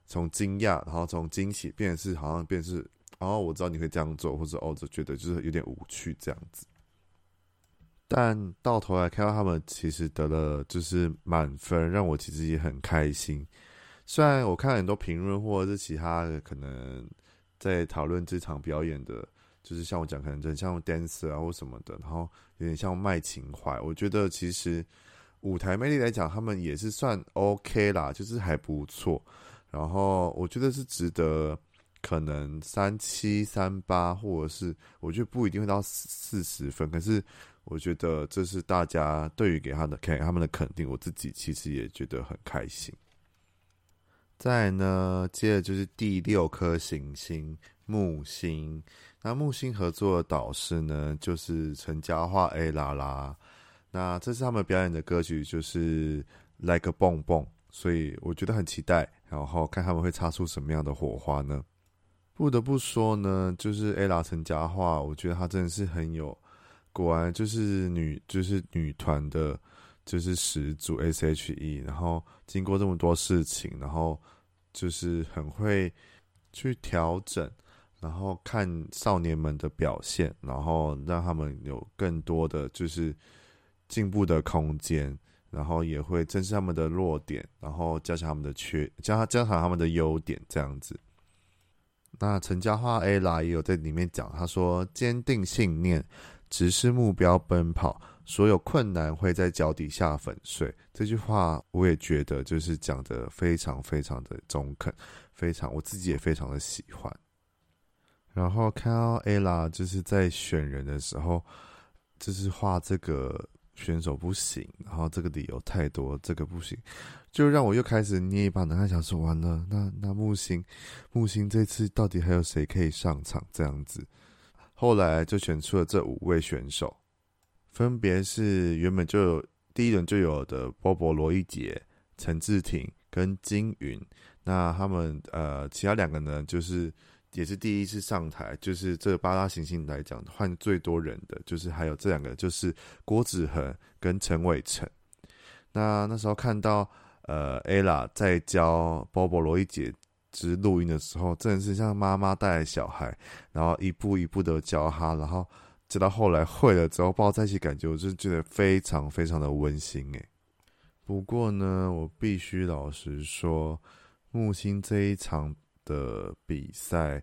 S1: 从惊讶，然后从惊喜变是好像变是哦，我知道你会这样做，或者哦就觉得就是有点无趣这样子。但到头来看到他们其实得了就是满分，让我其实也很开心。虽然我看很多评论或者是其他的可能在讨论这场表演的，就是像我讲，可能很像 dancer 啊或什么的，然后有点像卖情怀。我觉得其实舞台魅力来讲，他们也是算 OK 啦，就是还不错。然后我觉得是值得可能三七三八，或者是我觉得不一定会到四十分，可是。我觉得这是大家对于给他的给他们的肯定，我自己其实也觉得很开心。再呢，接着就是第六颗行星木星。那木星合作的导师呢，就是陈嘉桦 A 啦。那这次他们表演的歌曲就是《Like a 蹦蹦》，所以我觉得很期待，然后看他们会擦出什么样的火花呢？不得不说呢，就是 ella 陈嘉桦，我觉得他真的是很有。果然就是女，就是女团的，就是始祖 S.H.E，然后经过这么多事情，然后就是很会去调整，然后看少年们的表现，然后让他们有更多的就是进步的空间，然后也会正视他们的弱点，然后加强他们的缺，加加强他们的优点，这样子。那陈嘉樺 ella 也有在里面讲，他说：“坚定信念，直视目标，奔跑。”所有困难会在脚底下粉碎。这句话我也觉得就是讲的非常非常的中肯，非常我自己也非常的喜欢。然后看到 ella 就是在选人的时候，就是画这个选手不行，然后这个理由太多，这个不行，就让我又开始捏一把冷汗，想说完了，那那木星木星这次到底还有谁可以上场？这样子，后来就选出了这五位选手。分别是原本就有第一轮就有的波波罗一杰、陈志廷跟金云，那他们呃其他两个呢，就是也是第一次上台，就是这八大行星来讲换最多人的，就是还有这两个，就是郭子恒跟陈伟成。那那时候看到呃 ella 在教波波罗一只录音的时候，真的是像妈妈带小孩，然后一步一步的教他，然后。直到后来会了之后，抱在一起感觉，我就觉得非常非常的温馨诶。不过呢，我必须老实说，木星这一场的比赛，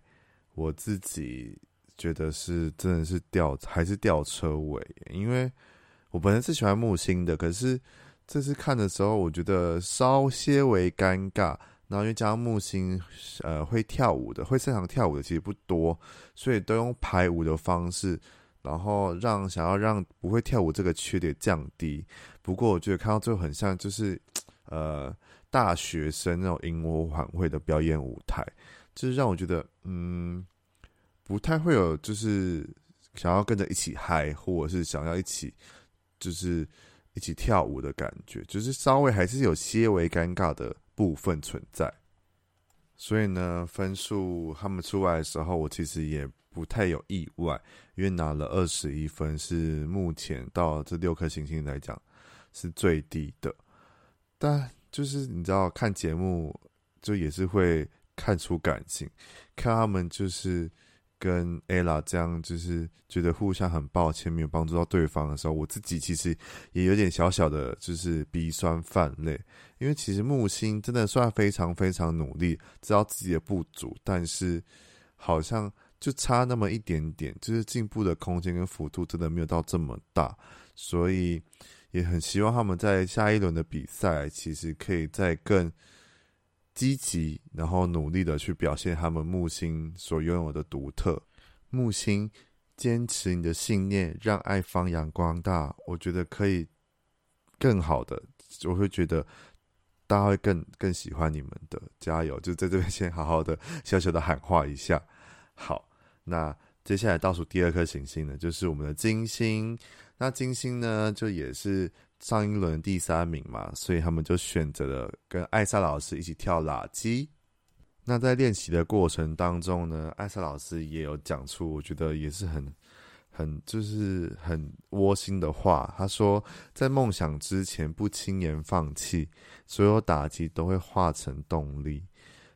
S1: 我自己觉得是真的是吊还是吊车尾，因为我本来是喜欢木星的，可是这次看的时候，我觉得稍些微尴尬。然后因为加上木星，呃，会跳舞的，会擅长跳舞的其实不多，所以都用排舞的方式。然后让想要让不会跳舞这个缺点降低，不过我觉得看到最后很像就是，呃，大学生那种营火晚会的表演舞台，就是让我觉得嗯，不太会有就是想要跟着一起嗨，或者是想要一起就是一起跳舞的感觉，就是稍微还是有些微尴尬的部分存在。所以呢，分数他们出来的时候，我其实也。不太有意外，因为拿了二十一分，是目前到这六颗星星来讲是最低的。但就是你知道，看节目就也是会看出感情，看他们就是跟 ella 这样，就是觉得互相很抱歉没有帮助到对方的时候，我自己其实也有点小小的，就是鼻酸泛泪。因为其实木星真的算非常非常努力，知道自己的不足，但是好像。就差那么一点点，就是进步的空间跟幅度真的没有到这么大，所以也很希望他们在下一轮的比赛，其实可以再更积极，然后努力的去表现他们木星所拥有的独特。木星坚持你的信念，让爱发扬光大，我觉得可以更好的，我会觉得大家会更更喜欢你们的，加油！就在这边先好好的小小的喊话一下，好。那接下来倒数第二颗行星呢，就是我们的金星。那金星呢，就也是上一轮第三名嘛，所以他们就选择了跟艾莎老师一起跳垃圾。那在练习的过程当中呢，艾莎老师也有讲出，我觉得也是很、很就是很窝心的话。他说，在梦想之前不轻言放弃，所有打击都会化成动力。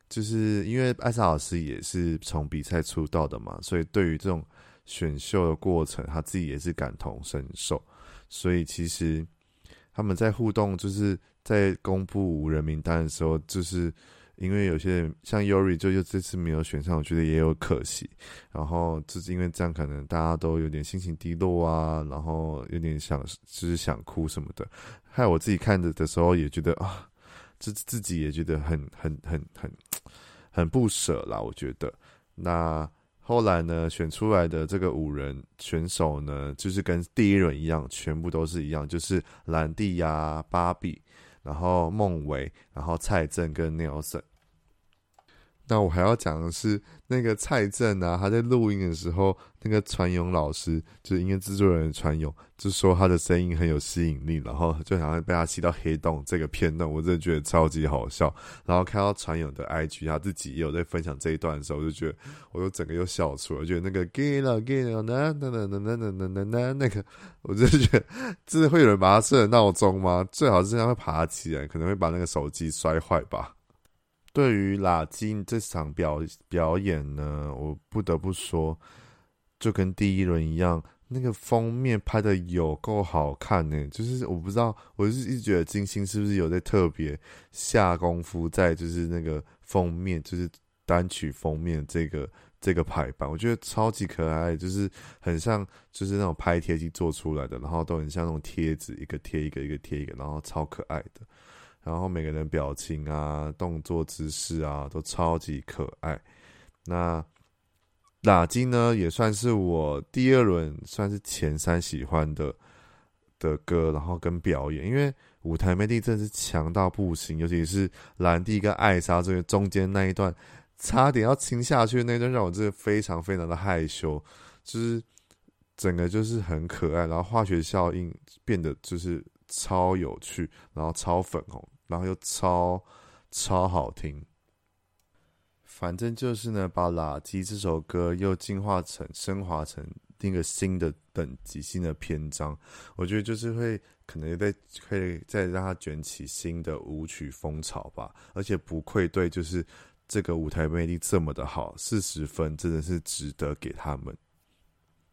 S1: 就是因为艾莎老师也是从比赛出道的嘛，所以对于这种选秀的过程，他自己也是感同身受。所以其实他们在互动，就是在公布五人名单的时候，就是因为有些人像 Yuri 就就这次没有选上，我觉得也有可惜。然后就是因为这样，可能大家都有点心情低落啊，然后有点想就是想哭什么的。害我自己看着的时候也觉得啊。自自己也觉得很很很很很不舍啦，我觉得。那后来呢，选出来的这个五人选手呢，就是跟第一轮一样，全部都是一样，就是兰蒂亚、芭比，然后孟伟，然后蔡正跟 Nelson。那我还要讲的是，那个蔡正啊，他在录音的时候，那个传勇老师就是音乐制作人传勇，就说他的声音很有吸引力，然后就好像被他吸到黑洞这个片段，我真的觉得超级好笑。然后看到传勇的 IG，他自己也有在分享这一段的时候，我就觉得我又整个又笑出来，觉得那个 get 了 get 了，那那那那那那那那那个，我就觉得真的会有人把它设成闹钟吗？最好是这样会爬起来，可能会把那个手机摔坏吧。对于拉金这场表表演呢，我不得不说，就跟第一轮一样，那个封面拍的有够好看呢。就是我不知道，我是一直觉得金星是不是有在特别下功夫在，就是那个封面，就是单曲封面这个这个排版，我觉得超级可爱，就是很像就是那种拍贴机做出来的，然后都很像那种贴纸，一个贴一个，一个贴一个，然后超可爱的。然后每个人表情啊、动作姿势啊，都超级可爱。那喇金呢，也算是我第二轮算是前三喜欢的的歌，然后跟表演，因为舞台魅力真是强到不行，尤其是兰蒂跟艾莎这个中间那一段，差点要亲下去那段，让我真的非常非常的害羞，就是整个就是很可爱，然后化学效应变得就是超有趣，然后超粉红。然后又超超好听，反正就是呢，把《垃圾》这首歌又进化成、升华成一个新的等级、新的篇章。我觉得就是会可能在可以再让它卷起新的舞曲风潮吧。而且不愧对，就是这个舞台魅力这么的好，四十分真的是值得给他们。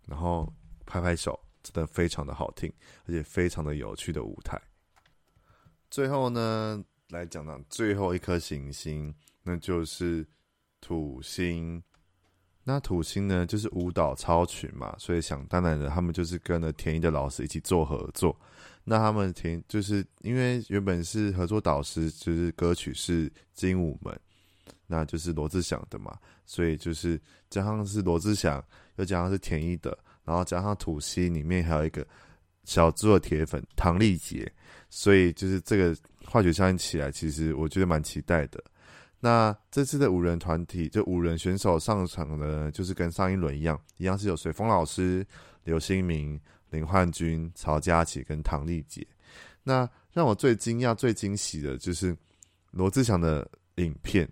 S1: 然后拍拍手，真的非常的好听，而且非常的有趣的舞台。最后呢，来讲讲最后一颗行星，那就是土星。那土星呢，就是舞蹈超群嘛，所以想当然的，他们就是跟了田一的老师一起做合作。那他们田就是因为原本是合作导师，就是歌曲是精舞门，那就是罗志祥的嘛，所以就是加上是罗志祥，又加上是田一的，然后加上土星里面还有一个小猪的铁粉唐丽杰。所以就是这个化学效应起来，其实我觉得蛮期待的。那这次的五人团体，就五人选手上场的，就是跟上一轮一样，一样是有水风老师、刘新明、林焕君、曹佳琪跟唐丽杰。那让我最惊讶、最惊喜的就是罗志祥的影片。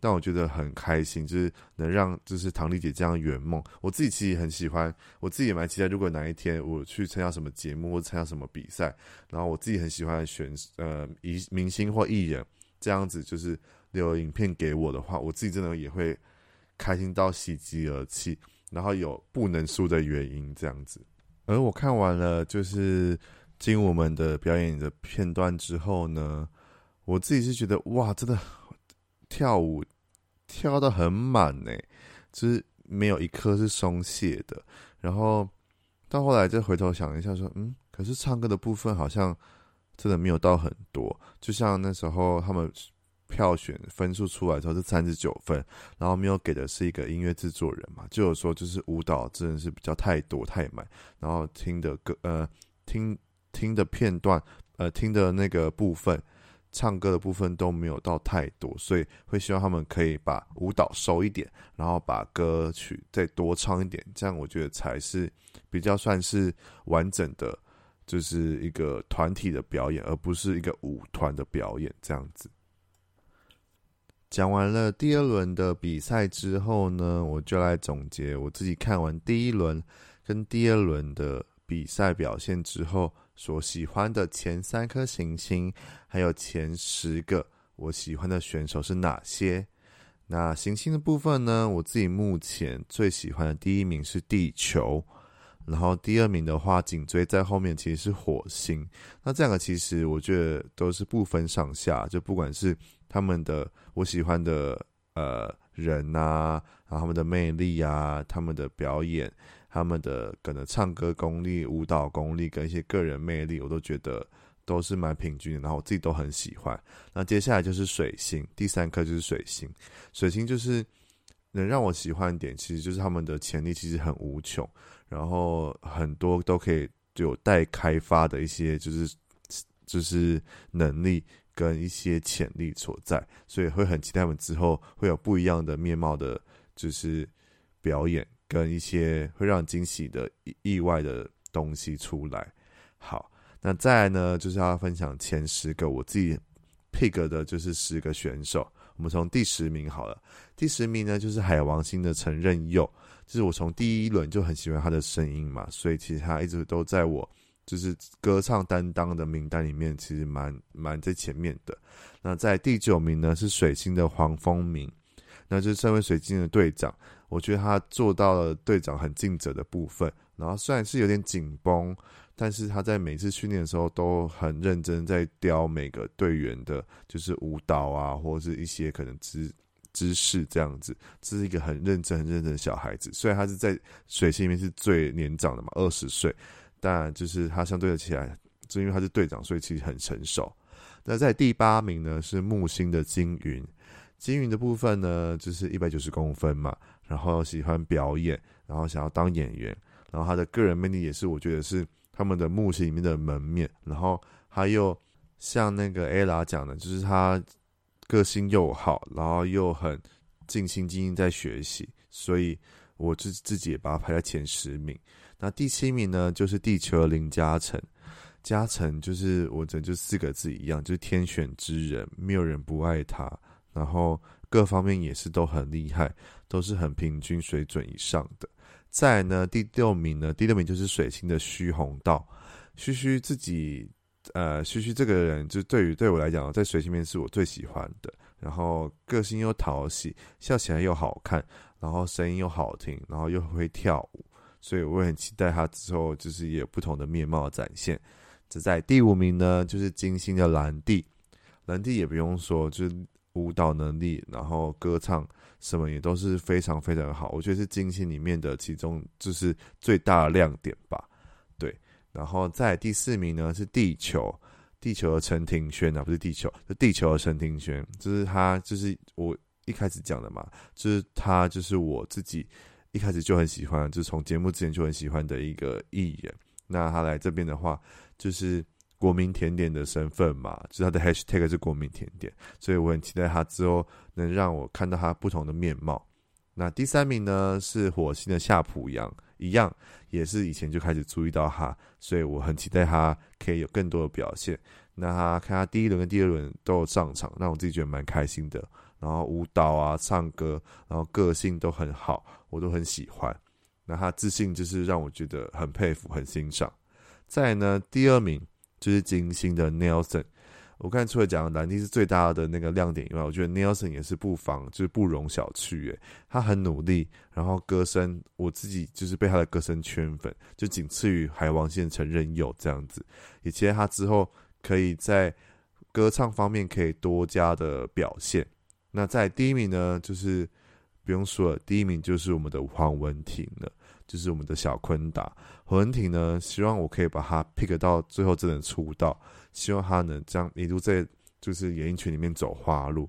S1: 但我觉得很开心，就是能让就是唐丽姐这样圆梦。我自己其实很喜欢，我自己也蛮期待。如果哪一天我去参加什么节目或参加什么比赛，然后我自己很喜欢选呃一明星或艺人这样子，就是留影片给我的话，我自己真的也会开心到喜极而泣，然后有不能输的原因这样子。而我看完了就是精舞门的表演的片段之后呢，我自己是觉得哇，真的。跳舞跳得很满呢，就是没有一刻是松懈的。然后到后来再回头想一下，说嗯，可是唱歌的部分好像真的没有到很多。就像那时候他们票选分数出来之后是三十九分，然后没有给的是一个音乐制作人嘛，就有说就是舞蹈真的是比较太多太满，然后听的歌呃听听的片段呃听的那个部分。唱歌的部分都没有到太多，所以会希望他们可以把舞蹈收一点，然后把歌曲再多唱一点，这样我觉得才是比较算是完整的，就是一个团体的表演，而不是一个舞团的表演这样子。讲完了第二轮的比赛之后呢，我就来总结我自己看完第一轮跟第二轮的比赛表现之后。所喜欢的前三颗行星，还有前十个我喜欢的选手是哪些？那行星的部分呢？我自己目前最喜欢的第一名是地球，然后第二名的话紧追在后面其实是火星。那这两个其实我觉得都是不分上下，就不管是他们的我喜欢的呃人啊，然后他们的魅力啊，他们的表演。他们的可能唱歌功力、舞蹈功力跟一些个人魅力，我都觉得都是蛮平均的，然后我自己都很喜欢。那接下来就是水星，第三颗就是水星。水星就是能让我喜欢点，其实就是他们的潜力其实很无穷，然后很多都可以有待开发的一些就是就是能力跟一些潜力所在，所以会很期待他们之后会有不一样的面貌的，就是表演跟一些会让惊喜的意意外的东西出来。好，那再来呢，就是要分享前十个我自己 pick 的，就是十个选手。我们从第十名好了，第十名呢就是海王星的陈任佑，就是我从第一轮就很喜欢他的声音嘛，所以其实他一直都在我。就是歌唱担当的名单里面，其实蛮蛮在前面的。那在第九名呢，是水星的黄风明，那就是身为水星的队长，我觉得他做到了队长很尽责的部分。然后虽然是有点紧绷，但是他在每次训练的时候都很认真，在雕每个队员的，就是舞蹈啊，或者是一些可能姿姿势这样子。这是一个很认真、很认真的小孩子。虽然他是在水星里面是最年长的嘛，二十岁。但就是他相对的起来，就因为他是队长，所以其实很成熟。那在第八名呢，是木星的金云。金云的部分呢，就是一百九十公分嘛，然后喜欢表演，然后想要当演员，然后他的个人魅力也是我觉得是他们的木星里面的门面。然后还有像那个 Ella 讲的，就是他个性又好，然后又很尽心尽力在学习，所以我就自己也把他排在前十名。那第七名呢，就是地球林嘉诚。嘉诚就是我这就四个字一样，就是天选之人，没有人不爱他。然后各方面也是都很厉害，都是很平均水准以上的。再呢，第六名呢，第六名就是水星的须红道。须须自己，呃，须须这个人，就对于对我来讲，在水星面是我最喜欢的。然后个性又讨喜，笑起来又好看，然后声音又好听，然后又会跳舞。所以我很期待他之后就是也有不同的面貌展现。这在第五名呢，就是金星的兰蒂。兰蒂也不用说，就是舞蹈能力，然后歌唱什么也都是非常非常好。我觉得是金星里面的其中就是最大亮点吧。对，然后在第四名呢是地球，地球的陈庭轩啊，不是地球，是地球的陈庭轩，就是他，就是我一开始讲的嘛，就是他，就是我自己。一开始就很喜欢，就是从节目之前就很喜欢的一个艺人。那他来这边的话，就是国民甜点的身份嘛，就是他的 hashtag 是国民甜点，所以我很期待他之后能让我看到他不同的面貌。那第三名呢是火星的夏普阳，一样也是以前就开始注意到他，所以我很期待他可以有更多的表现。那他看他第一轮跟第二轮都有上场，让我自己觉得蛮开心的。然后舞蹈啊，唱歌，然后个性都很好，我都很喜欢。那他自信就是让我觉得很佩服、很欣赏。再呢，第二名就是金星的 Nelson。我刚才除了讲兰蒂是最大的那个亮点以外，我觉得 Nelson 也是不妨，就是不容小觑。诶，他很努力，然后歌声，我自己就是被他的歌声圈粉，就仅次于海王星陈任佑这样子。也期待他之后可以在歌唱方面可以多加的表现。那在第一名呢，就是不用说了，第一名就是我们的黄文婷了，就是我们的小坤达。何文婷呢，希望我可以把他 pick 到最后真的出道，希望他能这样一路在就是演艺圈里面走花路。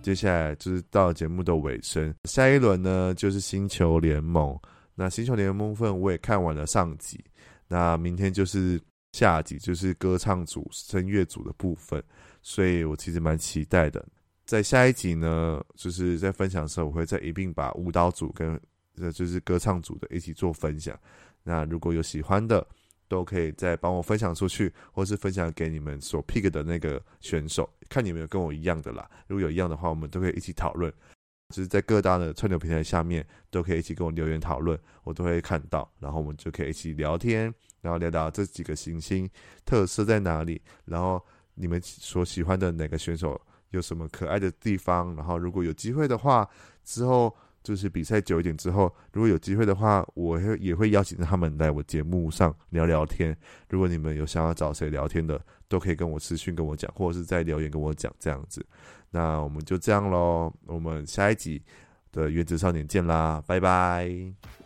S1: 接下来就是到节目的尾声，下一轮呢就是星球联盟。那星球联盟部分我也看完了上集，那明天就是下集，就是歌唱组、声乐组的部分，所以我其实蛮期待的。在下一集呢，就是在分享的时候，我会再一并把舞蹈组跟呃就是歌唱组的一起做分享。那如果有喜欢的，都可以再帮我分享出去，或是分享给你们所 pick 的那个选手，看你们有跟我一样的啦。如果有一样的话，我们都可以一起讨论。就是在各大的串流平台下面都可以一起跟我留言讨论，我都会看到，然后我们就可以一起聊天，然后聊聊这几个行星特色在哪里，然后你们所喜欢的哪个选手有什么可爱的地方，然后如果有机会的话，之后就是比赛久一点之后，如果有机会的话，我会也会邀请他们来我节目上聊聊天。如果你们有想要找谁聊天的，都可以跟我私讯跟我讲，或者是在留言跟我讲这样子。那我们就这样喽，我们下一集的原子少年见啦，拜拜。